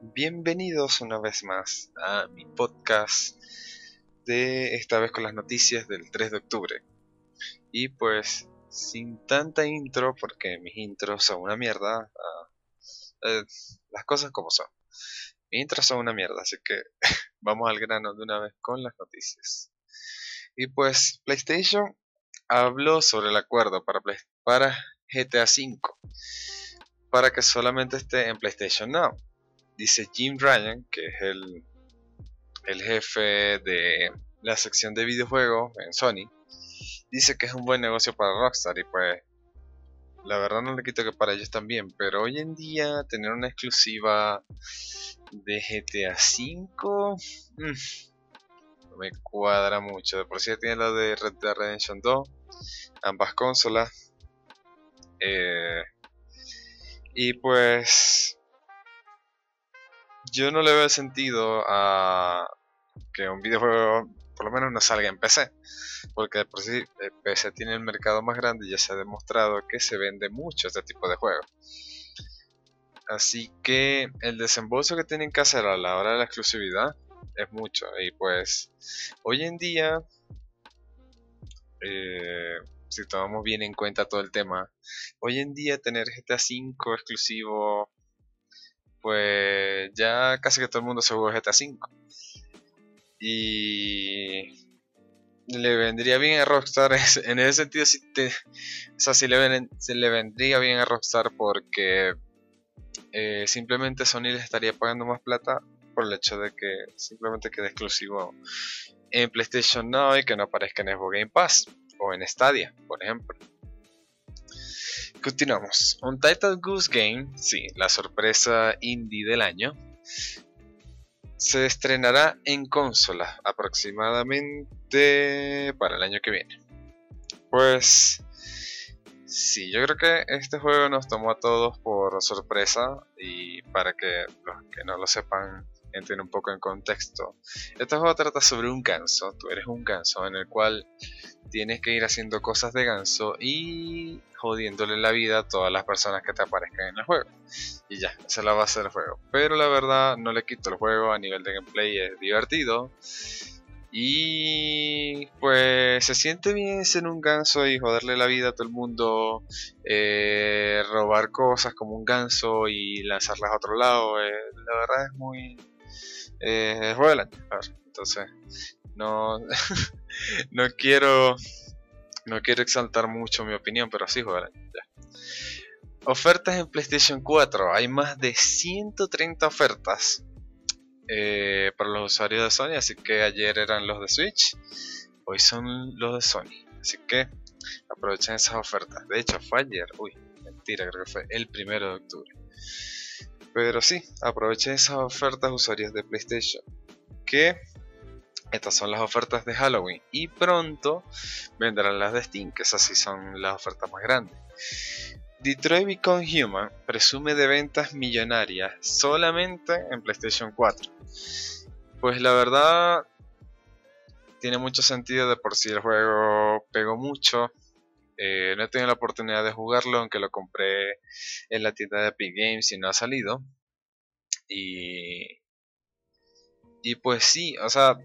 Bienvenidos una vez más a mi podcast de esta vez con las noticias del 3 de octubre. Y pues sin tanta intro, porque mis intros son una mierda, ah, eh, las cosas como son. Mis intros son una mierda, así que vamos al grano de una vez con las noticias. Y pues PlayStation habló sobre el acuerdo para, para GTA V para que solamente esté en PlayStation Now. Dice Jim Ryan, que es el, el jefe de la sección de videojuegos en Sony, dice que es un buen negocio para Rockstar y pues la verdad no le quito que para ellos también, pero hoy en día tener una exclusiva de GTA V mm, no me cuadra mucho. De por sí tiene la de Red Dead Redemption 2, ambas consolas. Eh, y pues yo no le veo sentido a que un videojuego por lo menos no salga en PC. Porque por sí el PC tiene el mercado más grande y ya se ha demostrado que se vende mucho este tipo de juegos. Así que el desembolso que tienen que hacer a la hora de la exclusividad es mucho. Y pues hoy en día, eh, si tomamos bien en cuenta todo el tema, hoy en día tener GTA V exclusivo, pues ya casi que todo el mundo se juega GTA V. Y le vendría bien a Rockstar en ese sentido si te, o sea, le, le vendría bien a Rockstar porque eh, simplemente Sony les estaría pagando más plata por el hecho de que simplemente quede exclusivo en PlayStation Now y que no aparezca en Xbox Game Pass o en Stadia, por ejemplo. Continuamos. Untitled Goose Game, sí, la sorpresa indie del año, se estrenará en consola aproximadamente para el año que viene. Pues sí, yo creo que este juego nos tomó a todos por sorpresa y para que los que no lo sepan entren un poco en contexto. Este juego trata sobre un ganso, tú eres un ganso en el cual tienes que ir haciendo cosas de ganso y jodiéndole la vida a todas las personas que te aparezcan en el juego. Y ya, esa es la base del juego. Pero la verdad no le quito el juego, a nivel de gameplay es divertido. Y pues se siente bien ser un ganso y joderle la vida a todo el mundo, eh, robar cosas como un ganso y lanzarlas a otro lado. Eh, la verdad es muy... Eh, año. entonces, no, no quiero no quiero exaltar mucho mi opinión, pero sí juega Ofertas en PlayStation 4. Hay más de 130 ofertas eh, para los usuarios de Sony. Así que ayer eran los de Switch. Hoy son los de Sony. Así que aprovechen esas ofertas. De hecho, fue ayer. Uy, mentira, creo que fue el primero de octubre. Pero sí, aprovechen esas ofertas usuarios de PlayStation. Que estas son las ofertas de Halloween y pronto vendrán las de Steam, que esas sí son las ofertas más grandes. Detroit Become Human presume de ventas millonarias solamente en PlayStation 4. Pues la verdad tiene mucho sentido de por sí el juego pegó mucho. Eh, no he tenido la oportunidad de jugarlo, aunque lo compré en la tienda de Epic Games y no ha salido. Y, y pues sí, o sea,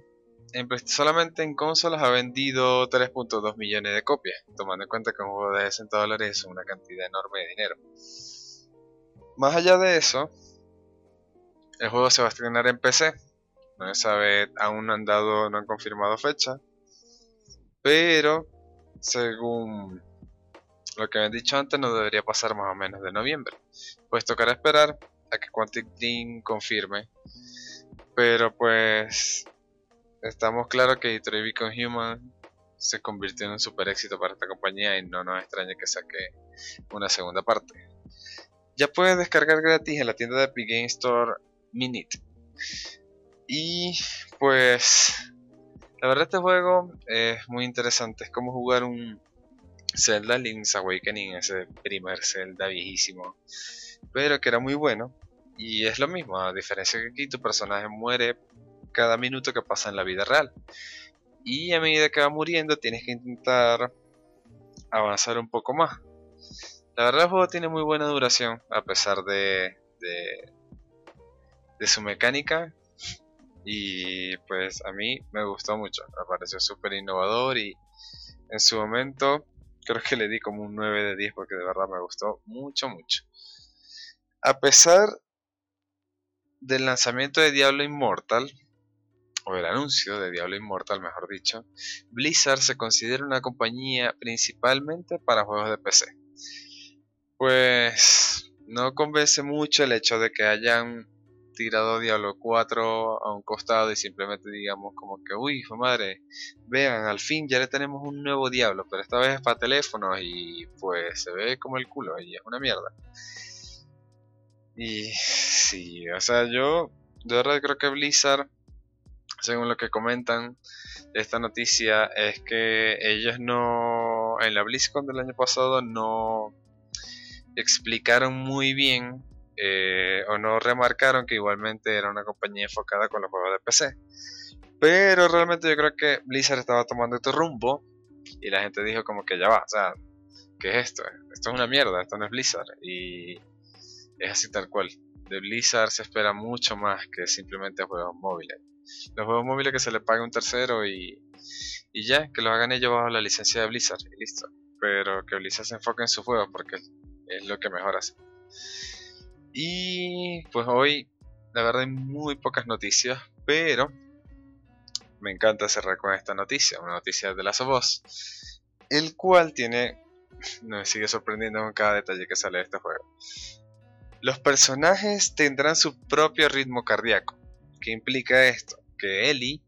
solamente en consolas ha vendido 3.2 millones de copias, tomando en cuenta que un juego de 60 dólares es una cantidad enorme de dinero. Más allá de eso, el juego se va a estrenar en PC. No se sabe, aún no han dado, no han confirmado fecha. Pero, según lo que han dicho antes, no debería pasar más o menos de noviembre. Pues tocará esperar a que Quantic Dream confirme. Pero pues estamos claros que Detroit Become Human se convirtió en un super éxito para esta compañía y no nos extraña que saque una segunda parte. Ya puedes descargar gratis en la tienda de Epic Game Store Minute. Y pues la verdad este juego es muy interesante, es como jugar un Zelda Link's Awakening, ese primer Zelda viejísimo, pero que era muy bueno. Y es lo mismo, a diferencia que aquí tu personaje muere cada minuto que pasa en la vida real. Y a medida que va muriendo tienes que intentar avanzar un poco más. La verdad el juego tiene muy buena duración a pesar de, de, de su mecánica y pues a mí me gustó mucho, me pareció súper innovador y en su momento creo que le di como un 9 de 10 porque de verdad me gustó mucho, mucho. A pesar del lanzamiento de Diablo Immortal, o el anuncio de Diablo Immortal, mejor dicho, Blizzard se considera una compañía principalmente para juegos de PC. Pues no convence mucho el hecho de que hayan tirado Diablo 4 a un costado y simplemente digamos como que, uy, madre, vean, al fin ya le tenemos un nuevo Diablo, pero esta vez es para teléfonos y pues se ve como el culo y es una mierda. Y sí, o sea, yo de verdad creo que Blizzard, según lo que comentan de esta noticia, es que ellos no, en la BlizzCon del año pasado no explicaron muy bien eh, o no remarcaron que igualmente era una compañía enfocada con los juegos de PC. Pero realmente yo creo que Blizzard estaba tomando este rumbo y la gente dijo como que ya va, o sea, ¿qué es esto? Esto es una mierda, esto no es Blizzard. Y es así tal cual. De Blizzard se espera mucho más que simplemente juegos móviles. Los juegos móviles que se le pague un tercero y, y ya, que lo hagan ellos bajo la licencia de Blizzard y listo. Pero que Blizzard se enfoque en sus juegos porque es lo que mejor hace. Y pues hoy, la verdad, hay muy pocas noticias, pero me encanta cerrar con esta noticia, una noticia de la of el cual tiene, me sigue sorprendiendo con cada detalle que sale de este juego. Los personajes tendrán su propio ritmo cardíaco. ¿Qué implica esto? Que Ellie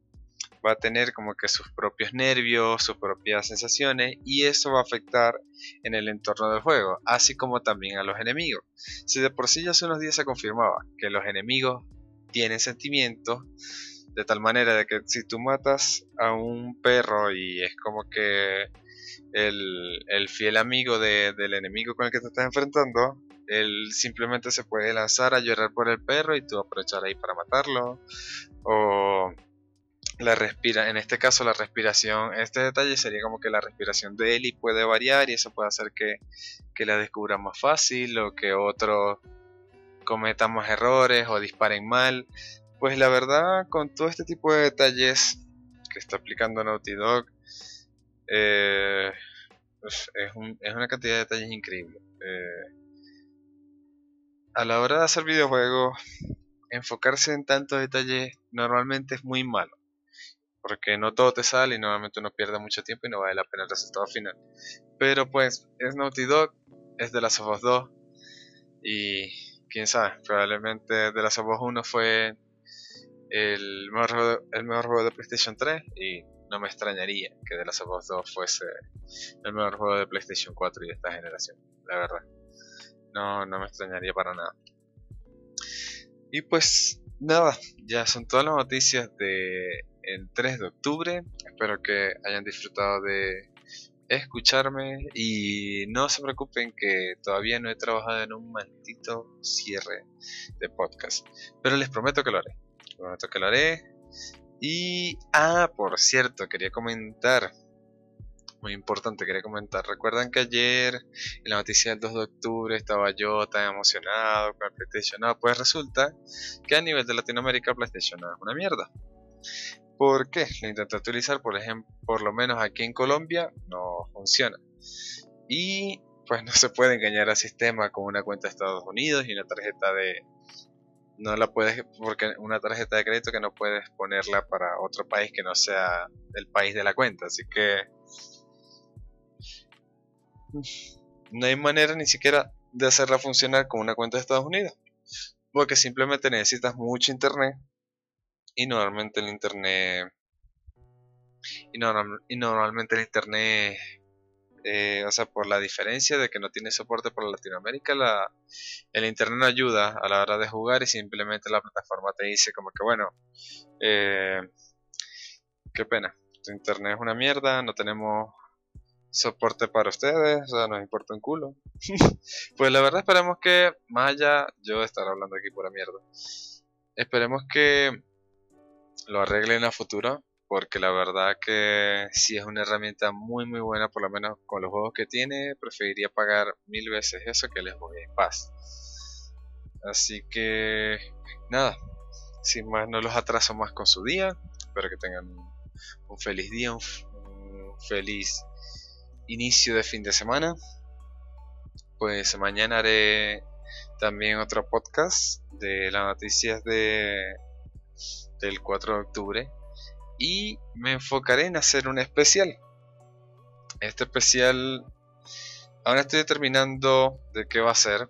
va a tener como que sus propios nervios, sus propias sensaciones y eso va a afectar en el entorno del juego, así como también a los enemigos. Si de por sí ya hace unos días se confirmaba que los enemigos tienen sentimientos, de tal manera de que si tú matas a un perro y es como que el, fiel amigo del enemigo con el que te estás enfrentando, él simplemente se puede lanzar a llorar por el perro y tú aprovechar ahí para matarlo. O la respira, en este caso la respiración, este detalle sería como que la respiración de Eli puede variar y eso puede hacer que, la descubra más fácil o que otros cometamos errores o disparen mal. Pues la verdad, con todo este tipo de detalles que está aplicando Naughty Dog, eh, pues, es, una cantidad de detalles increíble. Eh, a la hora de hacer videojuegos, enfocarse en tantos detalles normalmente es muy malo porque no todo te sale y normalmente uno pierde mucho tiempo y no vale la pena el resultado final. Pero pues es Naughty Dog, es de las Us 2 y quién sabe, probablemente de las Us 1 fue el mejor, juego, el mejor juego de PlayStation 3 y no me extrañaría que de las Us 2 fuese el mejor juego de PlayStation 4 y de esta generación, la verdad. No, no me extrañaría para nada. Y pues nada, ya son todas las noticias de el 3 de octubre. Espero que hayan disfrutado de escucharme y no se preocupen que todavía no he trabajado en un maldito cierre de podcast. Pero les prometo que lo haré. prometo que lo haré. Y, ah, por cierto, quería comentar. Muy importante, quería comentar. Recuerdan que ayer en la noticia del 2 de octubre estaba yo tan emocionado con el PlayStation. No, pues resulta que a nivel de Latinoamérica PlayStation es una mierda. ¿Por qué? Lo intenté utilizar, por ejemplo, por lo menos aquí en Colombia no funciona. Y pues no se puede engañar al sistema con una cuenta de Estados Unidos y una tarjeta de no la puedes porque una tarjeta de crédito que no puedes ponerla para otro país que no sea el país de la cuenta, así que no hay manera ni siquiera de hacerla funcionar con una cuenta de Estados Unidos, porque simplemente necesitas mucho internet y normalmente el internet y, normalmente el internet eh, o sea por la diferencia de que no tiene soporte por Latinoamérica la, el internet no ayuda a la hora de jugar y simplemente la plataforma te dice como que bueno eh, qué pena tu internet es una mierda no tenemos soporte para ustedes, o sea, nos importa un culo. pues la verdad esperemos que, más allá, yo estar hablando aquí pura mierda, esperemos que lo arreglen a futuro porque la verdad que si es una herramienta muy muy buena por lo menos con los juegos que tiene preferiría pagar mil veces eso que les voy en paz así que nada sin más no los atraso más con su día. Espero que tengan un, feliz día, un, feliz inicio de fin de semana. Pues mañana haré también otro podcast de las noticias de del 4 de octubre y me enfocaré en hacer un especial. Este especial ahora estoy determinando de qué va a ser,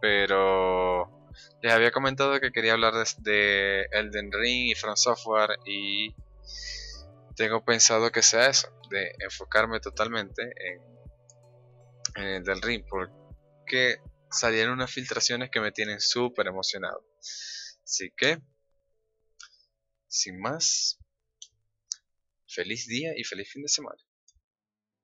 pero les había comentado que quería hablar de, Elden Ring y From Software y tengo pensado que sea eso, de enfocarme totalmente en, en Elden Ring, porque salieron unas filtraciones que me tienen súper emocionado. Así que, sin más, feliz día y feliz fin de semana.